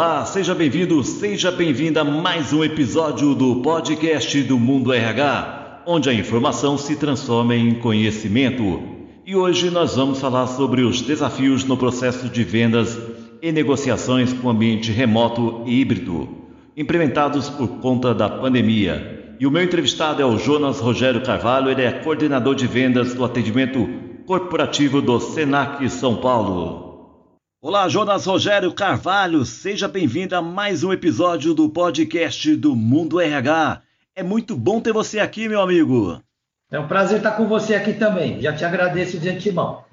Olá, seja bem-vindo, seja bem-vinda a mais um episódio do podcast do Mundo RH, onde a informação se transforma em conhecimento. E hoje nós vamos falar sobre os desafios no processo de vendas e negociações com ambiente remoto e híbrido, implementados por conta da pandemia. E o meu entrevistado é o Jonas Rogério Carvalho, ele é coordenador de vendas do atendimento corporativo do Senac São Paulo. Olá, Jonas Rogério Carvalho, seja bem-vindo a mais um episódio do podcast do Mundo RH. É muito bom ter você aqui, meu amigo. É um prazer estar com você aqui também. Já te agradeço de antemão.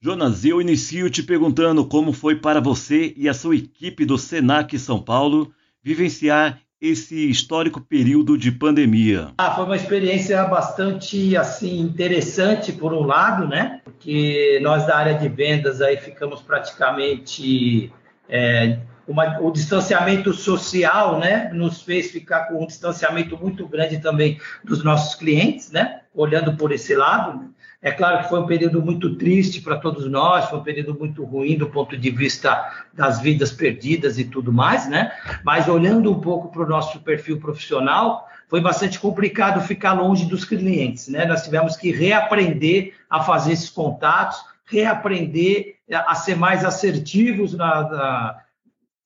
Jonas, eu inicio te perguntando como foi para você e a sua equipe do Senac São Paulo vivenciar esse histórico período de pandemia? Ah, foi uma experiência bastante assim interessante por um lado, né? Porque nós da área de vendas aí ficamos praticamente é, uma, o distanciamento social, né? Nos fez ficar com um distanciamento muito grande também dos nossos clientes, né? Olhando por esse lado. É claro que foi um período muito triste para todos nós, foi um período muito ruim do ponto de vista das vidas perdidas e tudo mais, né? Mas olhando um pouco para o nosso perfil profissional, foi bastante complicado ficar longe dos clientes, né? Nós tivemos que reaprender a fazer esses contatos, reaprender a ser mais assertivos na, na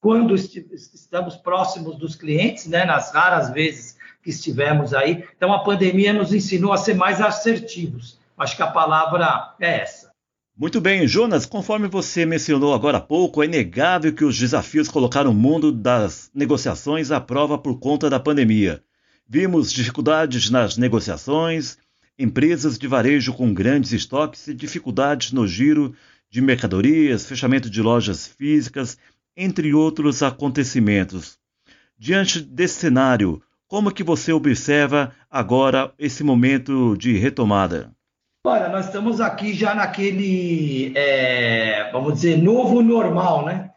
quando estamos próximos dos clientes, né? Nas raras vezes que estivemos aí. Então a pandemia nos ensinou a ser mais assertivos Acho que a palavra é essa. Muito bem, Jonas, conforme você mencionou agora há pouco, é inegável que os desafios colocaram o mundo das negociações à prova por conta da pandemia. Vimos dificuldades nas negociações, empresas de varejo com grandes estoques e dificuldades no giro de mercadorias, fechamento de lojas físicas, entre outros acontecimentos. Diante desse cenário, como que você observa agora esse momento de retomada? Olha, nós estamos aqui já naquele, é, vamos dizer, novo normal, né?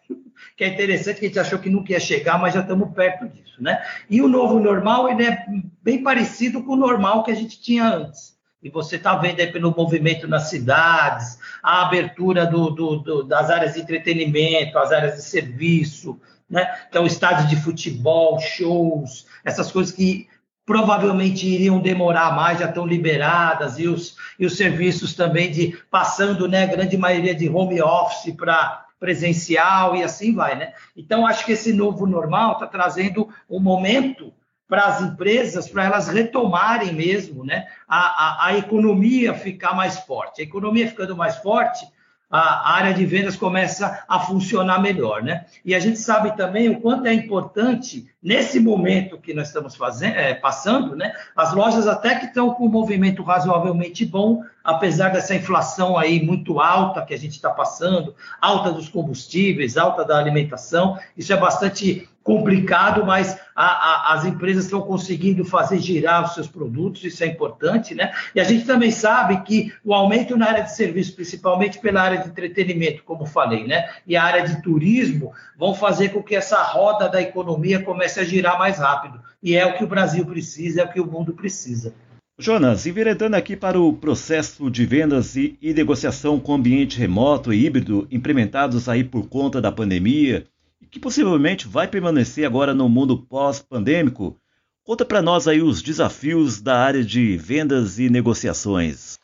Que é interessante que a gente achou que nunca ia chegar, mas já estamos perto disso, né? E o novo normal, ele é bem parecido com o normal que a gente tinha antes. E você está vendo aí pelo movimento nas cidades, a abertura do, do, do, das áreas de entretenimento, as áreas de serviço, né? Então, estádios de futebol, shows, essas coisas que provavelmente iriam demorar mais, já estão liberadas, e os, e os serviços também de passando, né, a grande maioria de home office para presencial e assim vai, né? Então, acho que esse novo normal está trazendo um momento para as empresas, para elas retomarem mesmo, né, a, a, a economia ficar mais forte. A economia ficando mais forte, a área de vendas começa a funcionar melhor, né? E a gente sabe também o quanto é importante nesse momento que nós estamos fazendo, é, passando, né? As lojas até que estão com um movimento razoavelmente bom, apesar dessa inflação aí muito alta que a gente está passando, alta dos combustíveis, alta da alimentação, isso é bastante complicado, mas a, a, as empresas estão conseguindo fazer girar os seus produtos, isso é importante, né? E a gente também sabe que o aumento na área de serviço, principalmente pela área de entretenimento, como falei, né? E a área de turismo vão fazer com que essa roda da economia comece a girar mais rápido. E é o que o Brasil precisa, é o que o mundo precisa. Jonas, enveredando aqui para o processo de vendas e, e negociação com ambiente remoto e híbrido implementados aí por conta da pandemia, que possivelmente vai permanecer agora no mundo pós-pandêmico. Conta para nós aí os desafios da área de vendas e negociações.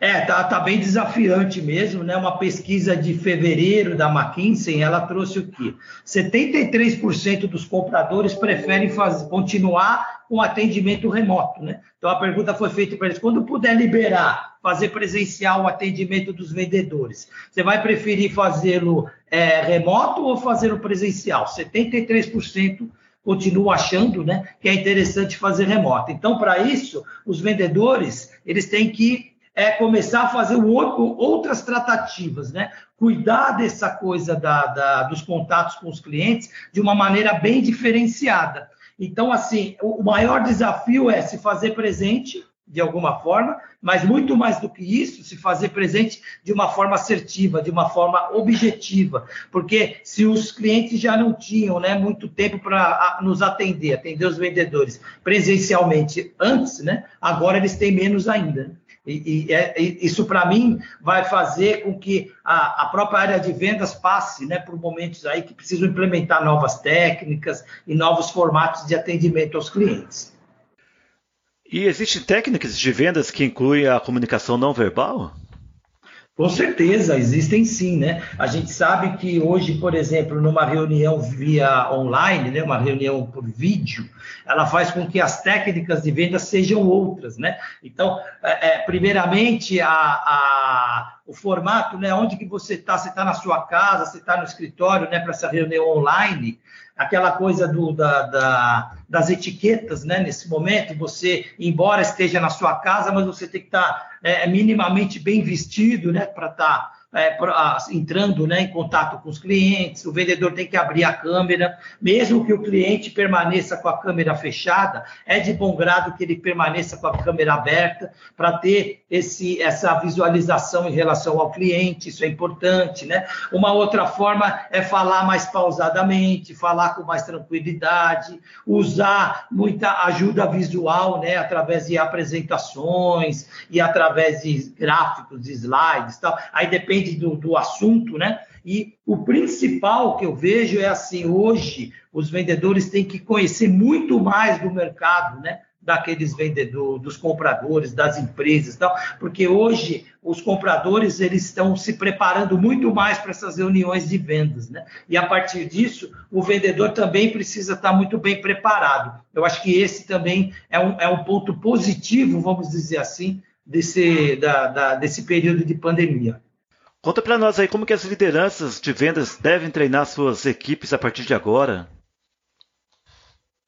É, tá, tá bem desafiante mesmo, né? Uma pesquisa de fevereiro da McKinsey, ela trouxe o quê? 73% dos compradores preferem continuar com atendimento remoto, né? Então a pergunta foi feita para eles: quando puder liberar, fazer presencial o atendimento dos vendedores, você vai preferir fazê-lo é, remoto ou fazê-lo presencial? 73% continuam achando né, que é interessante fazer remoto. Então, para isso, os vendedores eles têm que é começar a fazer outras tratativas, né? Cuidar dessa coisa da, da, dos contatos com os clientes de uma maneira bem diferenciada. Então, assim, o maior desafio é se fazer presente de alguma forma, mas muito mais do que isso, se fazer presente de uma forma assertiva, de uma forma objetiva, porque se os clientes já não tinham né, muito tempo para nos atender, atender os vendedores presencialmente antes, né, agora eles têm menos ainda. E, e, é, isso, para mim, vai fazer com que a, a, própria área de vendas passe né, por momentos aí que precisam implementar novas técnicas e novos formatos de atendimento aos clientes. E existem técnicas de vendas que incluem a comunicação não verbal? Com certeza, existem sim, né? A gente sabe que hoje, por exemplo, numa reunião via online, né, uma reunião por vídeo, ela faz com que as técnicas de venda sejam outras, né? Então, é, é primeiramente, a, a, o formato, né? Onde que você está? Você está na sua casa, você está no escritório, né? Para essa reunião online, aquela coisa do, da, da, das etiquetas, né? Nesse momento, você, embora esteja na sua casa, mas você tem que estar tá, é, minimamente bem vestido, né? Para estar é, entrando né, em contato com os clientes, o vendedor tem que abrir a câmera, mesmo que o cliente permaneça com a câmera fechada, é de bom grado que ele permaneça com a câmera aberta para ter esse, essa visualização em relação ao cliente, isso é importante. Né? Uma outra forma é falar mais pausadamente, falar com mais tranquilidade, usar muita ajuda visual né, através de apresentações e através de gráficos, de slides tal. Aí depende depende do, do assunto, né? E o principal que eu vejo é assim: hoje os vendedores têm que conhecer muito mais do mercado, né? daqueles vendedores, dos compradores, das empresas, tal, porque hoje os compradores eles estão se preparando muito mais para essas reuniões de vendas, né? E a partir disso, o vendedor também precisa estar muito bem preparado. Eu acho que esse também é um, é um ponto positivo, vamos dizer assim, desse, da, da, desse período de pandemia. Conta para nós aí como que as lideranças de vendas devem treinar suas equipes a partir de agora.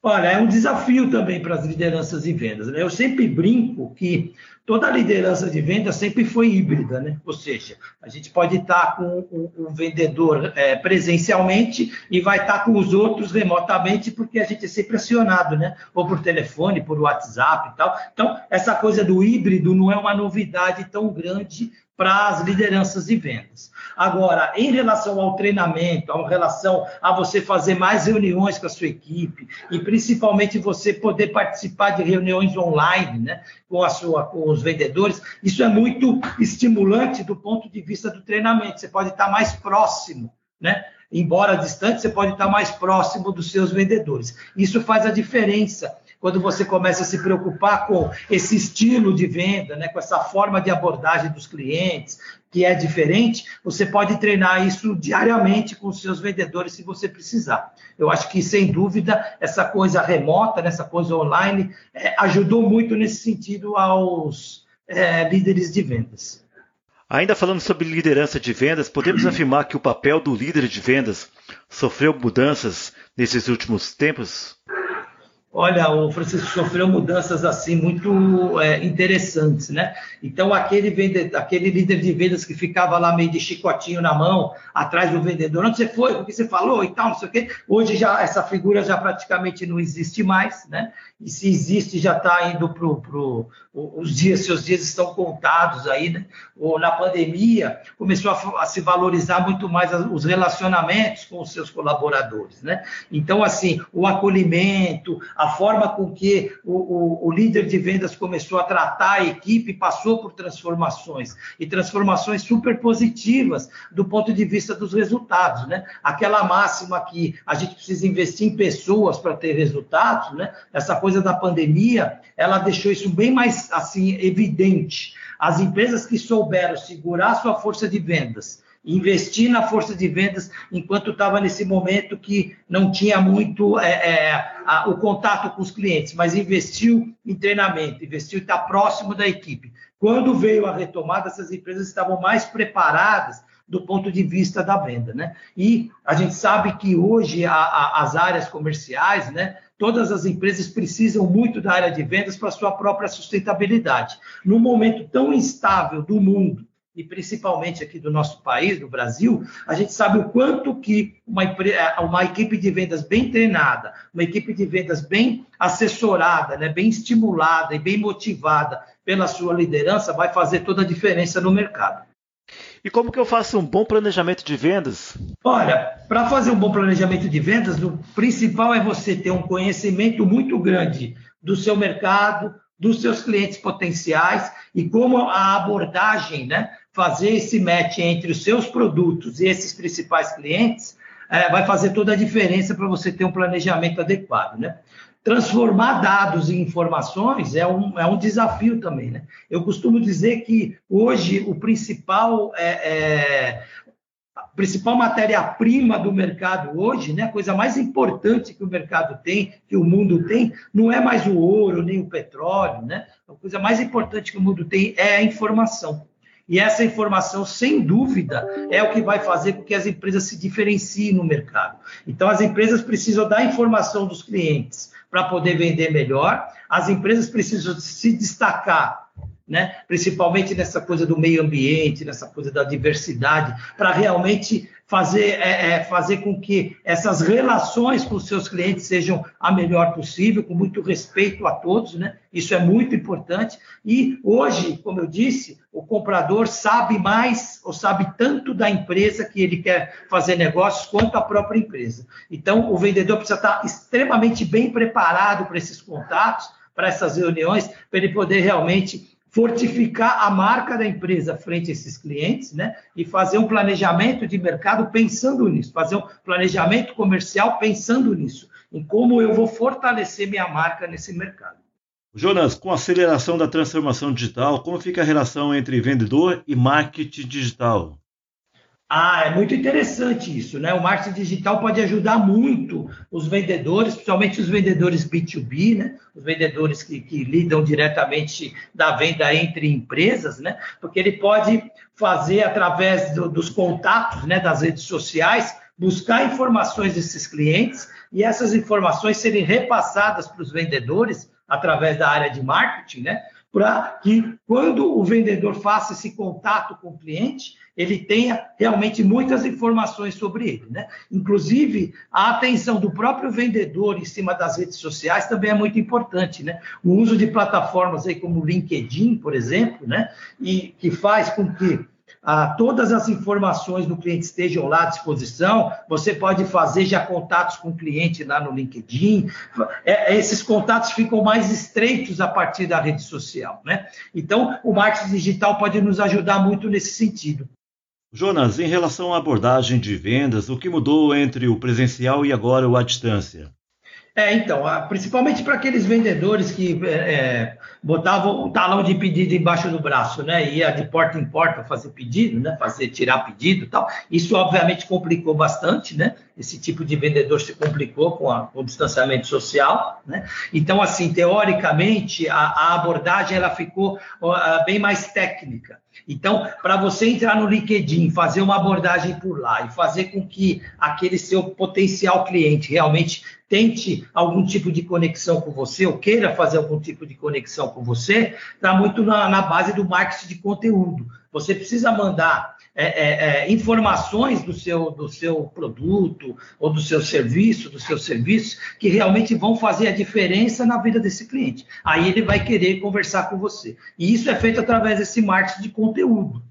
Olha, é um desafio também para as lideranças de vendas. Né? Eu sempre brinco que toda liderança de vendas sempre foi híbrida, né? Ou seja, a gente pode estar com o, vendedor é, presencialmente e vai estar com os outros remotamente, porque a gente é sempre acionado, né? Ou por telefone, por WhatsApp e tal. Então, essa coisa do híbrido não é uma novidade tão grande para as lideranças de vendas. Agora, em relação ao treinamento, em relação a você fazer mais reuniões com a sua equipe e principalmente você poder participar de reuniões online, né, com a sua com os vendedores, isso é muito estimulante do ponto de vista do treinamento. Você pode estar mais próximo, né? Embora distante, você pode estar mais próximo dos seus vendedores. Isso faz a diferença quando você começa a se preocupar com esse estilo de venda, né, com essa forma de abordagem dos clientes, que é diferente, você pode treinar isso diariamente com os seus vendedores se você precisar. Eu acho que, sem dúvida, essa coisa remota, né, essa coisa online, é, ajudou muito nesse sentido aos é, líderes de vendas. Ainda falando sobre liderança de vendas, podemos afirmar que o papel do líder de vendas sofreu mudanças nesses últimos tempos? Olha, o Francisco sofreu mudanças assim muito é, interessantes, né? Então aquele aquele líder de vendas que ficava lá meio de chicotinho na mão, atrás do vendedor, onde você foi, o que você falou e tal, não sei o quê. Hoje já essa figura já praticamente não existe mais, né? E se existe já está indo para pro, os dias, seus dias estão contados aí, né? Ou na pandemia começou a, a se valorizar muito mais os relacionamentos com os seus colaboradores, né? Então assim, o acolhimento a forma com que o, o, o, líder de vendas começou a tratar a equipe passou por transformações e transformações super positivas do ponto de vista dos resultados, né? Aquela máxima que a gente precisa investir em pessoas para ter resultados, né? Essa coisa da pandemia, ela deixou isso bem mais assim evidente. As empresas que souberam segurar sua força de vendas investir na força de vendas enquanto estava nesse momento que não tinha muito é, é, a, o contato com os clientes, mas investiu em treinamento, investiu em estar próximo da equipe. Quando veio a retomada, essas empresas estavam mais preparadas do ponto de vista da venda, né? E a gente sabe que hoje a, a, as áreas comerciais, né? Todas as empresas precisam muito da área de vendas para sua própria sustentabilidade. No momento tão instável do mundo, e principalmente aqui do nosso país, do Brasil, a gente sabe o quanto que uma, é, uma equipe de vendas bem treinada, uma equipe de vendas bem assessorada, né, bem estimulada e bem motivada pela sua liderança vai fazer toda a diferença no mercado. E como que eu faço um bom planejamento de vendas? Olha, para fazer um bom planejamento de vendas, o principal é você ter um conhecimento muito grande do seu mercado, dos seus clientes potenciais e como a abordagem, né, fazer esse match entre os seus produtos e esses principais clientes, é, vai fazer toda a diferença para você ter um planejamento adequado, né? Transformar dados em informações é um, é um desafio também, né? Eu costumo dizer que hoje o principal é, é principal matéria-prima do mercado hoje, né, a coisa mais importante que o mercado tem, que o mundo tem, não é mais o ouro nem o petróleo, né? A coisa mais importante que o mundo tem é a informação. E essa informação, sem dúvida, é o que vai fazer com que as empresas se diferenciem no mercado. Então, as empresas precisam da informação dos clientes para poder vender melhor, as empresas precisam se destacar né? principalmente nessa coisa do meio ambiente, nessa coisa da diversidade, para realmente fazer, é, é, fazer com que essas relações com os seus clientes sejam a melhor possível, com muito respeito a todos, né? Isso é muito importante. E hoje, como eu disse, o comprador sabe mais ou sabe tanto da empresa que ele quer fazer negócios quanto a própria empresa. Então, o vendedor precisa estar extremamente bem preparado para esses contatos, para essas reuniões, para ele poder realmente fortificar a marca da empresa frente a esses clientes, né? E fazer um planejamento de mercado pensando nisso, fazer um planejamento comercial pensando nisso, em como eu vou fortalecer minha marca nesse mercado. Jonas, com a aceleração da transformação digital, como fica a relação entre vendedor e marketing digital? Ah, é muito interessante isso, né? O marketing digital pode ajudar muito os vendedores, principalmente os vendedores B2B, né? Os vendedores que, que lidam diretamente da venda entre empresas, né? Porque ele pode fazer através do, dos contatos, né? Das redes sociais, buscar informações desses clientes e essas informações serem repassadas para os vendedores através da área de marketing, né? Para que quando o vendedor faça esse contato com o cliente, ele tenha realmente muitas informações sobre ele. Né? Inclusive, a atenção do próprio vendedor em cima das redes sociais também é muito importante. Né? O uso de plataformas aí como o LinkedIn, por exemplo, né? e que faz com que ah, todas as informações do cliente estejam lá à disposição, você pode fazer já contatos com o cliente lá no LinkedIn. É, esses contatos ficam mais estreitos a partir da rede social. Né? Então, o marketing digital pode nos ajudar muito nesse sentido. Jonas, em relação à abordagem de vendas, o que mudou entre o presencial e agora o à distância? É, então, principalmente para aqueles vendedores que é, botavam o talão de pedido embaixo do braço, né? Ia de porta em porta fazer pedido, né? Fazer tirar pedido, e tal. Isso obviamente complicou bastante, né? Esse tipo de vendedor se complicou com, a, com o distanciamento social, né? Então, assim, teoricamente a, a abordagem ela ficou uh, bem mais técnica. Então, para você entrar no LinkedIn, fazer uma abordagem por lá e fazer com que aquele seu potencial cliente realmente tente algum tipo de conexão com você ou queira fazer algum tipo de conexão com você, está muito na, na, base do marketing de conteúdo. Você precisa mandar é, é, é, informações do seu, do seu produto ou do seu serviço, do seu serviço, que realmente vão fazer a diferença na vida desse cliente. Aí ele vai querer conversar com você. E isso é feito através desse marketing de conteúdo,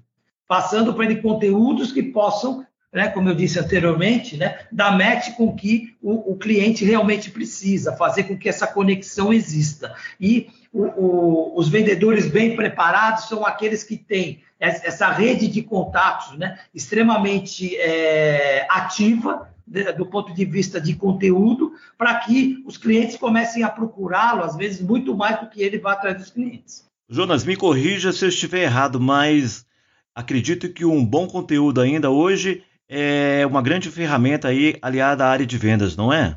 passando para ele conteúdos que possam né, como eu disse anteriormente, né, dar match com que o, o, cliente realmente precisa, fazer com que essa conexão exista. E o, o, os vendedores bem preparados são aqueles que têm essa rede de contatos né, extremamente é, ativa, do ponto de vista de conteúdo, para que os clientes comecem a procurá-lo, às vezes, muito mais do que ele vai atrás dos clientes. Jonas, me corrija se eu estiver errado, mas acredito que um bom conteúdo ainda hoje é uma grande ferramenta aí aliada à área de vendas, não é?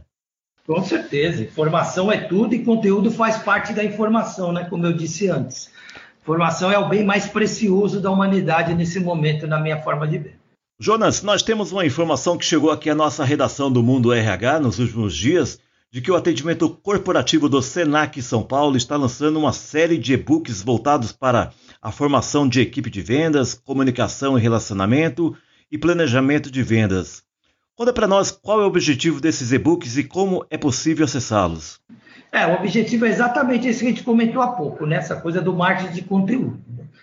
Com certeza. Informação é tudo e conteúdo faz parte da informação, né? Como eu disse antes. Informação é o bem mais precioso da humanidade nesse momento, na minha forma de ver. Jonas, nós temos uma informação que chegou aqui à nossa redação do Mundo RH nos últimos dias de que o atendimento corporativo do Senac São Paulo está lançando uma série de e-books voltados para a formação de equipe de vendas, comunicação e relacionamento e planejamento de vendas. Conta para nós qual é o objetivo desses e-books e como é possível acessá-los. É, o objetivo é exatamente esse que a gente comentou há pouco, né? essa coisa do marketing de conteúdo.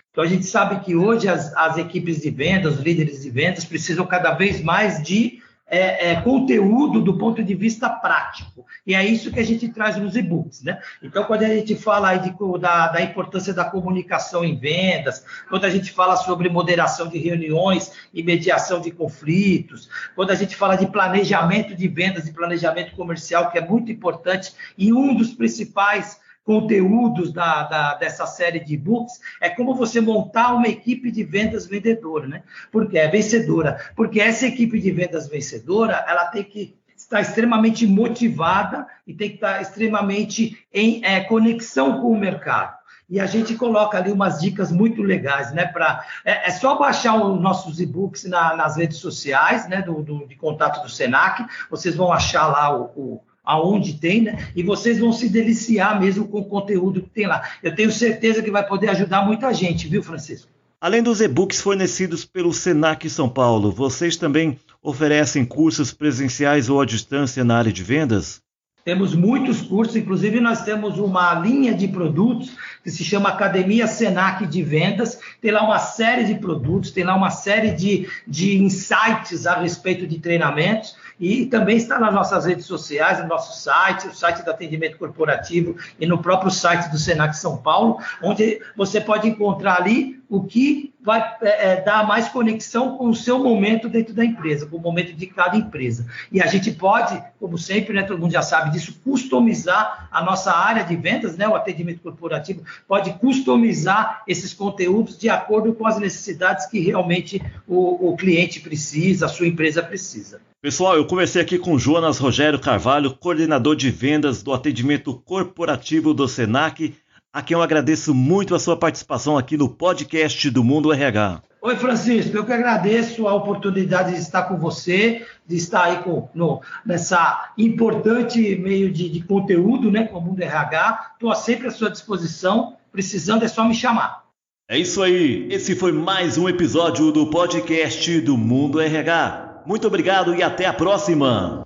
Então a gente sabe que hoje as, as equipes de vendas, os líderes de vendas, precisam cada vez mais de é, é, conteúdo do ponto de vista prático. E é isso que a gente traz nos e-books. Né? Então, quando a gente fala de, da, da, importância da comunicação em vendas, quando a gente fala sobre moderação de reuniões e mediação de conflitos, quando a gente fala de planejamento de vendas e planejamento comercial, que é muito importante, e um dos principais conteúdos da, da, dessa série de e-books é como você montar uma equipe de vendas vendedora, né? Porque é vencedora. Porque essa equipe de vendas vencedora, ela tem que estar extremamente motivada e tem que estar extremamente em é, conexão com o mercado. E a gente coloca ali umas dicas muito legais, né? Pra, é, é só baixar os nossos e-books na, nas redes sociais, né? Do, do, de contato do Senac, vocês vão achar lá o, o aonde tem, né? E vocês vão se deliciar mesmo com o conteúdo que tem lá. Eu tenho certeza que vai poder ajudar muita gente, viu, Francisco? Além dos e-books fornecidos pelo Senac São Paulo, vocês também oferecem cursos presenciais ou à distância na área de vendas? Temos muitos cursos, inclusive nós temos uma linha de produtos que se chama Academia Senac de Vendas. Tem lá uma série de produtos, tem lá uma série de, de insights a respeito de treinamentos e também está nas nossas redes sociais, no nosso site, o site do atendimento corporativo e no próprio site do Senac São Paulo, onde você pode encontrar ali o que vai é, é, dar mais conexão com o seu momento dentro da empresa, com o momento de cada empresa. E a gente pode, como sempre, né, todo mundo já sabe disso, customizar a nossa área de vendas, né, o atendimento corporativo, pode customizar esses conteúdos de acordo com as necessidades que realmente o, o cliente precisa, a sua empresa precisa. Pessoal, eu conversei aqui com Jonas Rogério Carvalho, coordenador de vendas do atendimento corporativo do Senac, a quem eu agradeço muito a sua participação aqui no podcast do Mundo RH. Oi, Francisco, eu que agradeço a oportunidade de estar com você, de estar aí com, no, nessa importante meio de, de conteúdo, né, com o Mundo RH. Estou sempre à sua disposição, precisando é só me chamar. É isso aí, esse foi mais um episódio do podcast do Mundo RH. Muito obrigado e até a próxima!